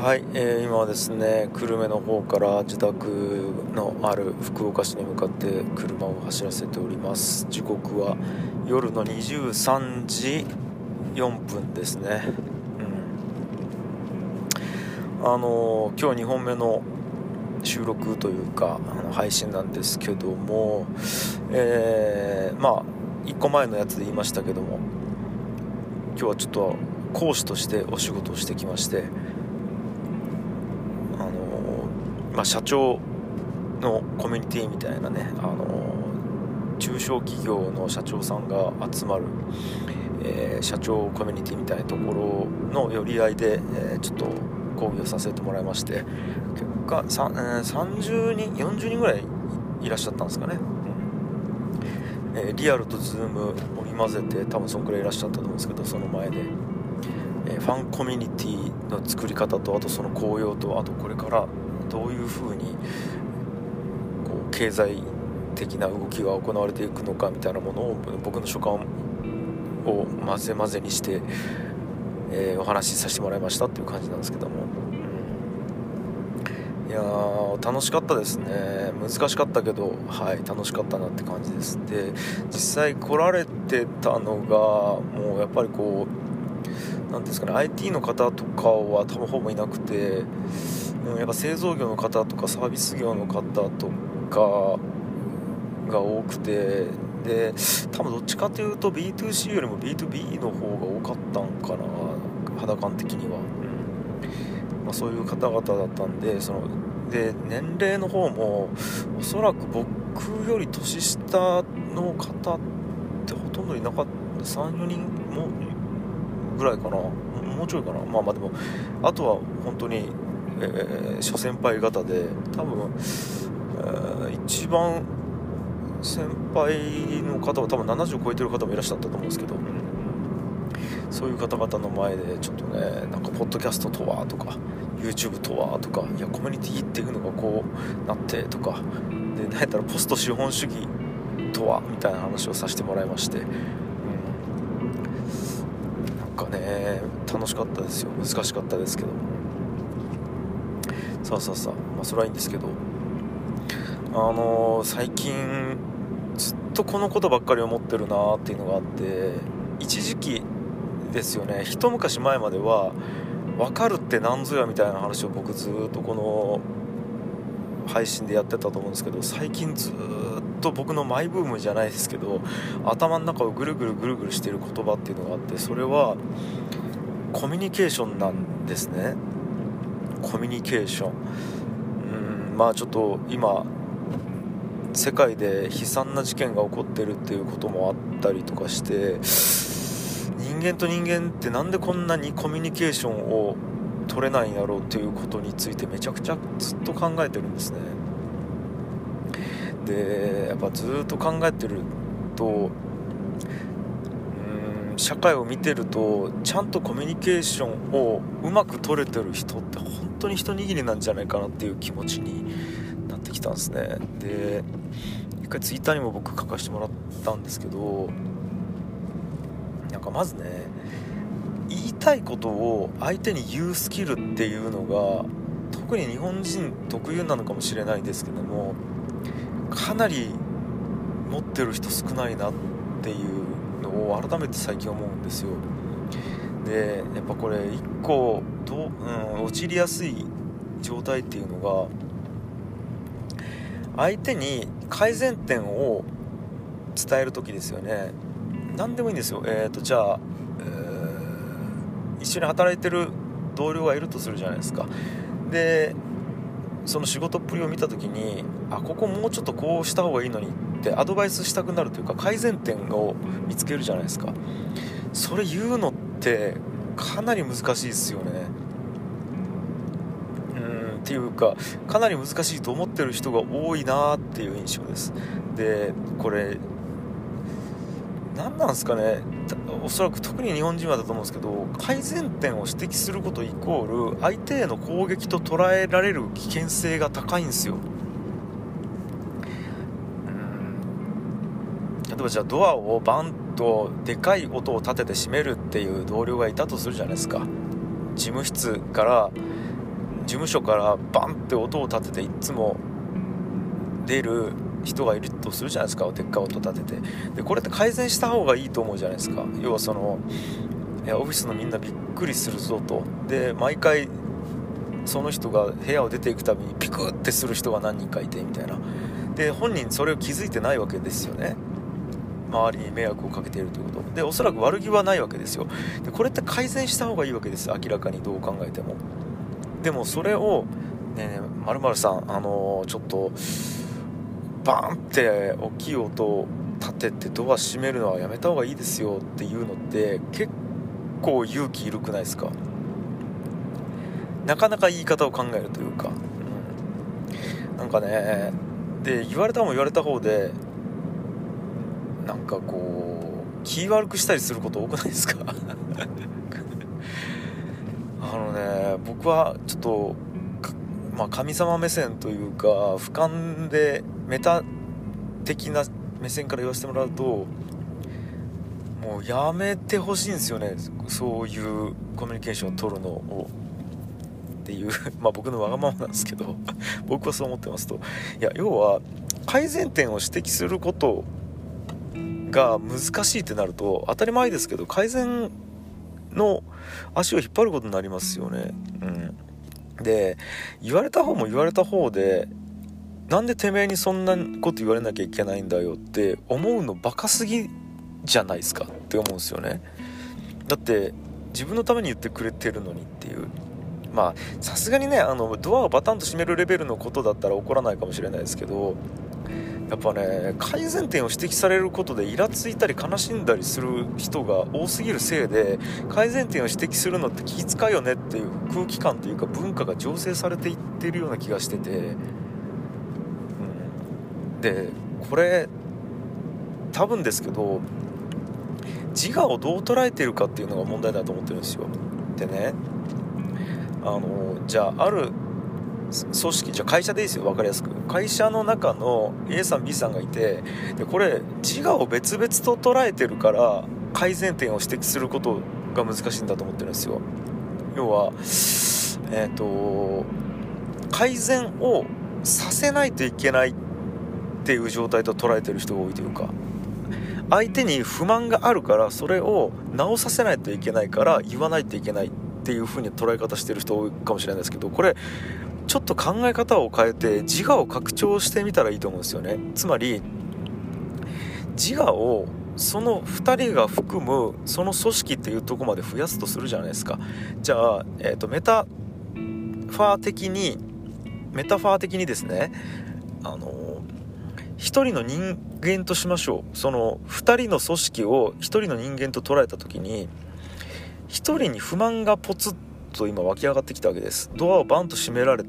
はい、えー、今はですね久留米の方から自宅のある福岡市に向かって車を走らせております。時刻は夜の23時4分ですね、うん、あの、今日2本目の収録というかあの配信なんですけども、えー、まあ1個前のやつで言いましたけども今日はちょっと講師としてお仕事をしてきましてまあ、社長のコミュニティみたいなね、あの中小企業の社長さんが集まる、えー、社長コミュニティみたいなところの寄り合いで、えー、ちょっと講義をさせてもらいまして結果、えー、30人40人ぐらいいらっしゃったんですかね、え、リアルとズーム織り交ぜて多分そんくらいいらっしゃったと思うんですけどその前で、えファンコミュニティの作り方とあとその紅葉とあとこれからどういうふうにこう経済的な動きが行われていくのかみたいなものを僕の所感を混ぜ混ぜにして、えー、お話しさせてもらいましたっていう感じなんですけども、うん、いや楽しかったですね。難しかったけどはい楽しかったなって感じです。で実際来られてたのがもうやっぱりこう何ですかね IT の方とかは多分ほぼいなくてうん、やっぱ製造業の方とかサービス業の方とかが多くてで多分どっちかというと B2C よりも B2B の方が多かったんかな肌感的には、うん。まあ、そういう方々だったんでそので年齢の方もおそらく僕より年下の方ってほとんどいなかった。34人もぐらいかな。もうちょいかな。まあまあでもあとは本当にえー、諸先輩方で多分、えー、一番先輩の方は多分70超えてる方もいらっしゃったと思うんですけどそういう方々の前でちょっとねなんかポッドキャストとはとか YouTube とはとかいやコミュニティっていうのがこうなってとかで何やったらポスト資本主義とはみたいな話をさせてもらいまして、うん、なんかね楽しかったですよ。難しかったですけどそうそうそう。まあそれはいいんですけど。あのー、最近ずっとこのことばっかり思ってるなっていうのがあって一時期ですよね。一昔前までは分かるって何ぞやみたいな話を僕ずっとこの配信でやってたと思うんですけど最近ずっと僕のマイブームじゃないですけど頭の中をぐるぐるぐるぐるしてる言葉っていうのがあってそれはコミュニケーションなんですね。コミュニケーション。うんまあちょっと今世界で悲惨な事件が起こってるっていうこともあったりとかして人間と人間って何でこんなにコミュニケーションを取れないんやろうっていうことについてめちゃくちゃずっと考えてるんですね。でやっぱずっと考えてると社会を見てるとちゃんとコミュニケーションをうまく取れてる人って本当に一握りなんじゃないかなっていう気持ちになってきたんですね。で一回ツイッターにも僕書かせてもらったんですけどなんかまずね言いたいことを相手に言うスキルっていうのが特に日本人特有なのかもしれないですけどもかなり持ってる人少ないなっていうを改めて最近思うんですよ。でやっぱこれ1個ど、うん、陥りやすい状態っていうのが相手に改善点を伝える時ですよね。何でもいいんですよ。えっ、ー、とじゃあ、えー、一緒に働いてる同僚がいるとするじゃないですか。でその仕事っぷりを見た時にあここもうちょっとこうした方がいいのにってアドバイスしたくなるというか改善点を見つけるじゃないですか。それ言うのってかなり難しいですよね。うんっていうかかなり難しいと思ってる人が多いなっていう印象です。でこれ何なんですかね。おそらく特に日本人はだと思うんですけど改善点を指摘することイコール相手への攻撃と捉えられる危険性が高いんですよ。例えばじゃあドアをバンとでかい音を立てて閉めるっていう同僚がいたとするじゃないですか。事務室から事務所からバンって音を立てていつも出る人がいるとするじゃないですかでっかい音立てて。でこれって改善した方がいいと思うじゃないですか。要はそのオフィスのみんなびっくりするぞと。で毎回その人が部屋を出ていくたびにピクってする人が何人かいてみたいな。で本人それを気づいてないわけですよね。周りに迷惑をかけているということ。でおそらく悪気はないわけですよ。でこれって改善した方がいいわけです明らかにどう考えても。でもそれをねえねえまるさんあのー、ちょっとバーンって大きい音を立ててドア閉めるのはやめた方がいいですよっていうのって結構勇気いるくないですか？なかなか言い方を考えるというか、うん、なんかねで言われたも言われた方でなんかこう気悪くしたりすること多くないですか？あのね僕はちょっとまあ、神様目線というか俯瞰でメタ的な目線から言わせてもらうともうやめてほしいんですよね。そういうコミュニケーションを取るのを。っていう。まあ僕のわがままなんですけど。僕はそう思ってますと。いや要は改善点を指摘することが難しいってなると当たり前ですけど改善の足を引っ張ることになりますよね。うん。で言われた方も言われた方でなんでてめえにそんなこと言われなきゃいけないんだよって思うのバカすぎじゃないですかって思うんですよね。だって自分のために言ってくれてるのにっていう。まあさすがにねあのドアをバタンと閉めるレベルのことだったら起こらないかもしれないですけどやっぱね改善点を指摘されることでイラついたり悲しんだりする人が多すぎるせいで改善点を指摘するのって気遣いよねっていう空気感というか文化が醸成されていってるような気がしてて、でこれ多分ですけど自我をどう捉えてるかっていうのが問題だと思ってるんですよ。でねあのじゃあある組織じゃあ会社でいいですよ。分かりやすく。会社の中の A さん B さんがいてでこれ自我を別々と捉えてるから改善点を指摘することが難しいんだと思ってるんですよ。要はえっ、ー、と改善をさせないといけないっっていう状態と捉えてる人が多いというか相手に不満があるからそれを直させないといけないから言わないといけないっていう風に捉え方してる人多いかもしれないですけどこれちょっと考え方を変えて自我を拡張してみたらいいと思うんですよね。つまり自我をその2人が含むその組織っていうとこまで増やすとするじゃないですか。じゃあ、えーと、メタファー的にメタファー的にですねあの1人の人間としましょう。その2人の組織を1人の人間と捉えた時に1人に不満がポツッと今湧き上がってきたわけです。ドアをバンと閉められ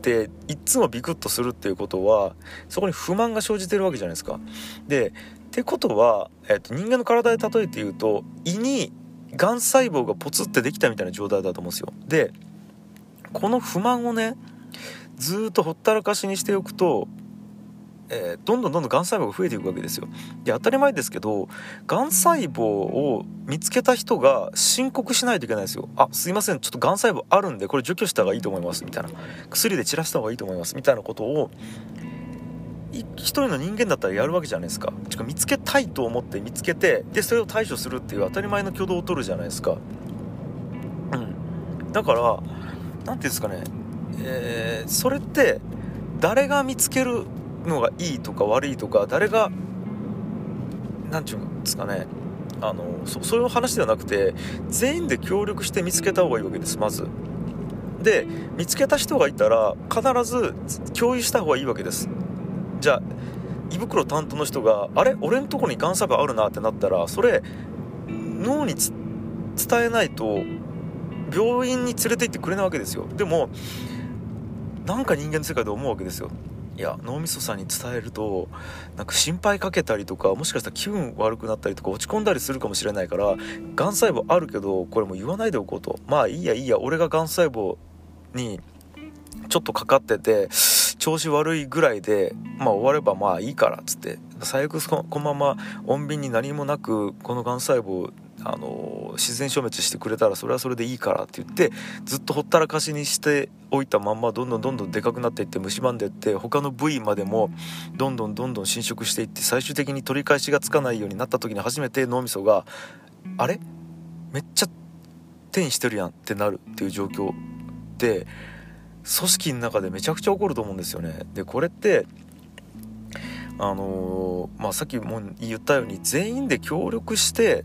ていっつもビクッとするっていうことはそこに不満が生じてるわけじゃないですか。でってことは、えっと、人間の体で例えて言うと胃にがん細胞がポツってできたみたいな状態だと思うんですよ。でこの不満をねずっとほったらかしにしておくとえー、どんどんどんどんがん細胞が増えていくわけですよ。で当たり前ですけどがん細胞を見つけた人が申告しないといけないですよ。あすいませんちょっとがん細胞あるんでこれ除去した方がいいと思いますみたいな。薬で散らした方がいいと思いますみたいなことを一人の人間だったらやるわけじゃないですか。か見つけたいと思って見つけてでそれを対処するっていう当たり前の挙動を取るじゃないですか。うん。だから何て言うんですかね。えー、それって誰が見つけるのがいいとか悪いとか誰が何て言うんですかね。あのそそういう話ではなくて全員で協力して見つけた方がいいわけですまず。で見つけた人がいたら必ず共有した方がいいわけです。じゃあ胃袋担当の人があれ？俺んとこにがん細胞あるなってなったらそれ脳に伝えないと病院に連れて行ってくれないわけですよ。でもなんか人間の世界で思うわけですよ。いや脳みそさんに伝えるとなんか心配かけたりとかもしかしたら気分悪くなったりとか落ち込んだりするかもしれないからがん細胞あるけどこれも言わないでおこうと。まあいいやいいや俺ががん細胞にちょっとかかってて調子悪いぐらいでまあ終わればまあいいからっつって。最悪このまま穏便に何もなくこのがん細胞あの自然消滅してくれたらそれはそれでいいからって言ってずっとほったらかしにしておいたまんまどんどんどんどんでかくなっていって蝕んでいって他の部位までもどんどんどんどん侵食していって最終的に取り返しがつかないようになった時に初めて脳みそがあれ？めっちゃ転移してるやんってなるっていう状況って組織の中でめちゃくちゃ起こると思うんですよね。でこれってあのー、まあ、さっきも言ったように全員で協力して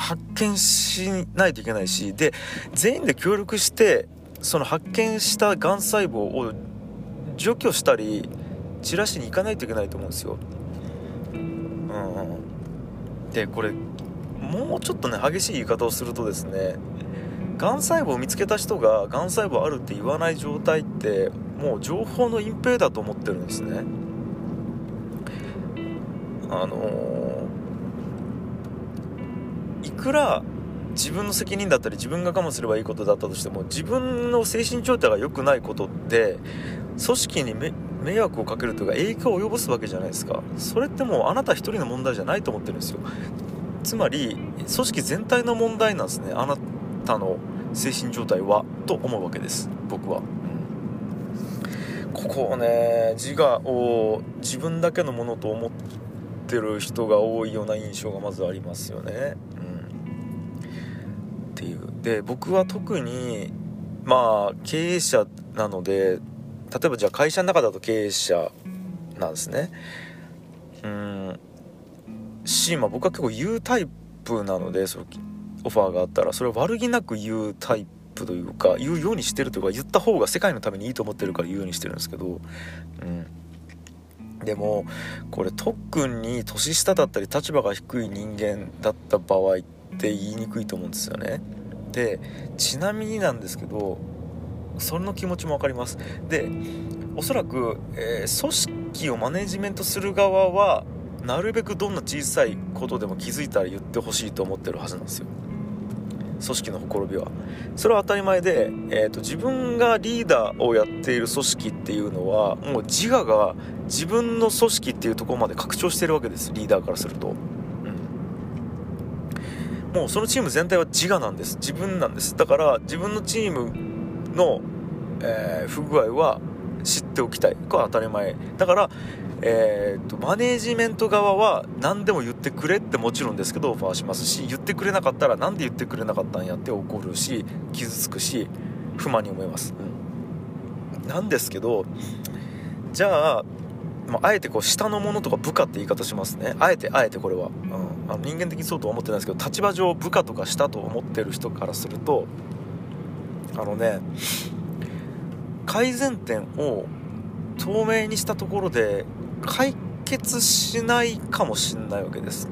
発見しないといけないしで全員で協力してその発見したがん細胞を除去したり散らしに行かないといけないと思うんですよ。うん、でこれもうちょっとね激しい言い方をするとですねがん細胞を見つけた人ががん細胞あるって言わない状態ってもう情報の隠蔽だと思ってるんですねあの、くら自分の責任だったり自分が我慢すればいいことだったとしても自分の精神状態が良くないことって組織に迷惑をかけるというか影響を及ぼすわけじゃないですか。それってもうあなた一人の問題じゃないと思ってるんですよ。つまり組織全体の問題なんですね。あなたの精神状態はと思うわけです。僕は、ここをね自我を自分だけのものと思ってる人が多いような印象がまずありますよね、で僕は特にまあ経営者なので例えばじゃあ会社の中だと経営者なんですね。うん。し、まあ、僕は結構言うタイプなのでそのオファーがあったら。それを悪気なく言うタイプというか言うようにしてるというか言った方が世界のためにいいと思ってるから言うようにしてるんですけど。うん。でもこれ特に年下だったり立場が低い人間だった場合って言いにくいと思うんですよね。でちなみになんですけどその気持ちも分かります。でおそらく、えー、組織をマネジメントする側はなるべくどんな小さいことでも気づいたら言ってほしいと思ってるはずなんですよ。組織のほころびは。それは当たり前で、えーと、自分がリーダーをやっている組織っていうのはもう自我が自分の組織っていうところまで拡張してるわけです。リーダーからすると、もうそのチーム全体は自我なんです。自分なんです。だから自分のチームの、えー、不具合は知っておきたい。これは当たり前。だからえーと、マネージメント側は何でも言ってくれってもちろんですけどオファーしますし言ってくれなかったら何で言ってくれなかったんやって怒るし傷つくし不満に思います、うん、なんですけどじゃあ、まあ、あえてこう下の者とか部下って言い方しますね。あえてあえてこれは、うん、あの人間的にそうとは思ってないですけど立場上部下とか下と思ってる人からするとあのね改善点を透明にしたところで解決しないかもしんないわけです。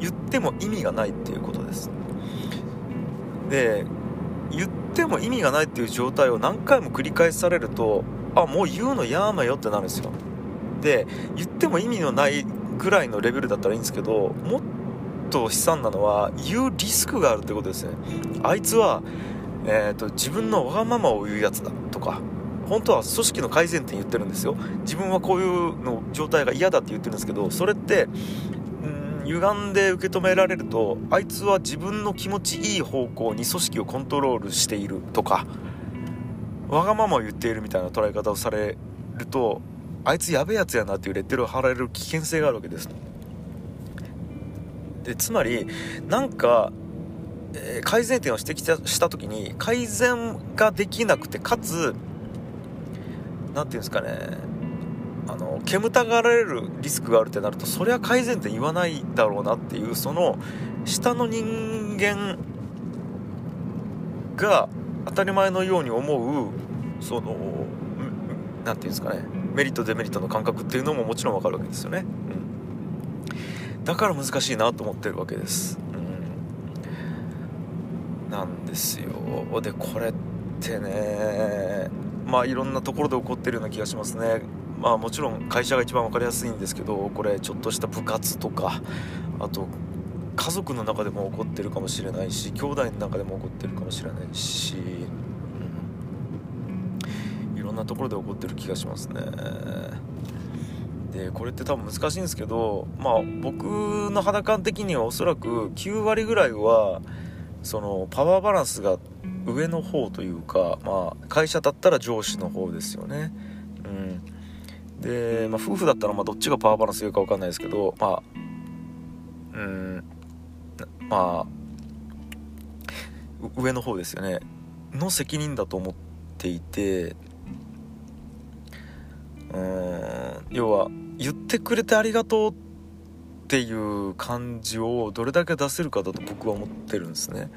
言っても意味がないっていうことです。で言っても意味がないっていう状態を何回も繰り返されるとあもう言うのやめよってなるんですよ。で言っても意味のないぐらいのレベルだったらいいんですけどもっと悲惨なのは言うリスクがあるってことですね。あいつは、えーと自分のわがままを言うやつだとか本当は組織の改善点言ってるんですよ。自分はこういうの状態が嫌だって言ってるんですけどそれってうん歪んで受け止められるとあいつは自分の気持ちいい方向に組織をコントロールしているとかわがままを言っているみたいな捉え方をされるとあいつやべえやつやなっていうレッテルを貼られる危険性があるわけですでつまりなんかえ改善点を指摘した時に改善ができなくてかつ何て言うんですかねあの煙たがられるリスクがあるってなるとそれは改善点言わないだろうなっていうその下の人間が当たり前のように思うその何て言うんですかねメリットデメリットの感覚っていうのももちろん分かるわけですよね、うん、だから難しいなと思ってるわけです、うん、なんですよ。でこれってねまあいろんなところで起こってるような気がしますね。まあもちろん会社が一番分かりやすいんですけどこれちょっとした部活とかあと家族の中でも起こってるかもしれないし兄弟の中でも起こってるかもしれないし、ん、なところで起こってる気がしますね。でこれって多分難しいんですけどまあ僕の肌感的にはおそらく9割ぐらいはそのパワーバランスが上の方というか、まあ、会社だったら上司の方ですよね。うん、で、まあ、夫婦だったらまどっちがパワーバランスいいか分かんないですけどまあうんまあ上の方ですよねの責任だと思っていてうん。要は言ってくれてありがとうっていう感じをどれだけ出せるかだと僕は思ってるんですね。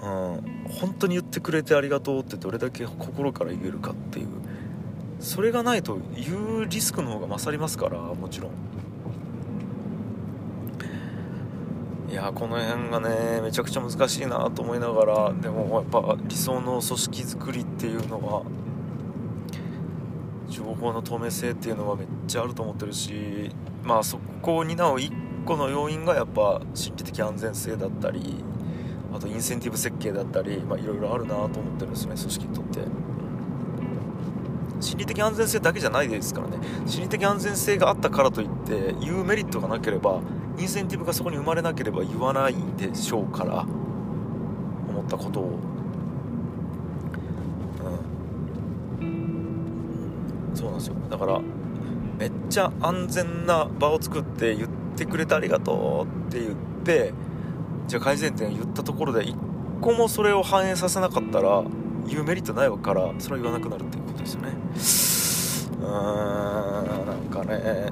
うん、本当に言ってくれてありがとうってどれだけ心から言えるかっていう。それがないと言うリスクの方が勝りますからもちろん。いやこの辺がねめちゃくちゃ難しいなと思いながらでもやっぱ理想の組織づくりっていうのは情報の透明性っていうのはめっちゃあると思ってるしまあそこを担う一個の要因がやっぱ心理的安全性だったりあとインセンティブ設計だったりいろいろあるなと思ってるんですよね組織にとって。心理的安全性だけじゃないですからね。心理的安全性があったからといって言うメリットがなければインセンティブがそこに生まれなければ言わないでしょうから思ったことを。そうなんですよ。だからめっちゃ安全な場を作って言ってくれてありがとうって言ってじゃあ改善点言ったところで一個もそれを反映させなかったら言うメリットないわからそれは言わなくなるっていうことですよね。うーんなんかね。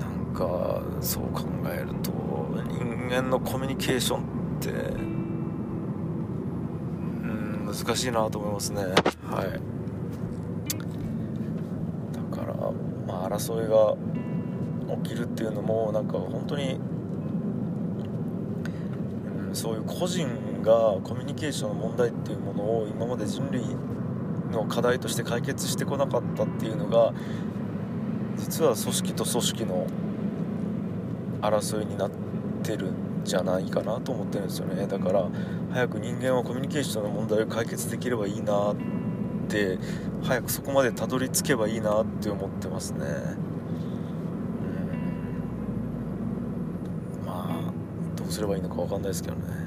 なんかそう考えると人間のコミュニケーションって難しいなと思いますね。はい。だからまあ争いが起きるっていうのもなんか本当に、うん、そういう個人がコミュニケーションの問題っていうものを今まで人類の課題として解決してこなかったっていうのが実は組織と組織の争いになってるんじゃないかなと思ってるんですよね。だから早く人間はコミュニケーションの問題を解決できればいいなって早くそこまでたどり着けばいいなって思ってますね。うん。まあどうすればいいのか分かんないですけどね。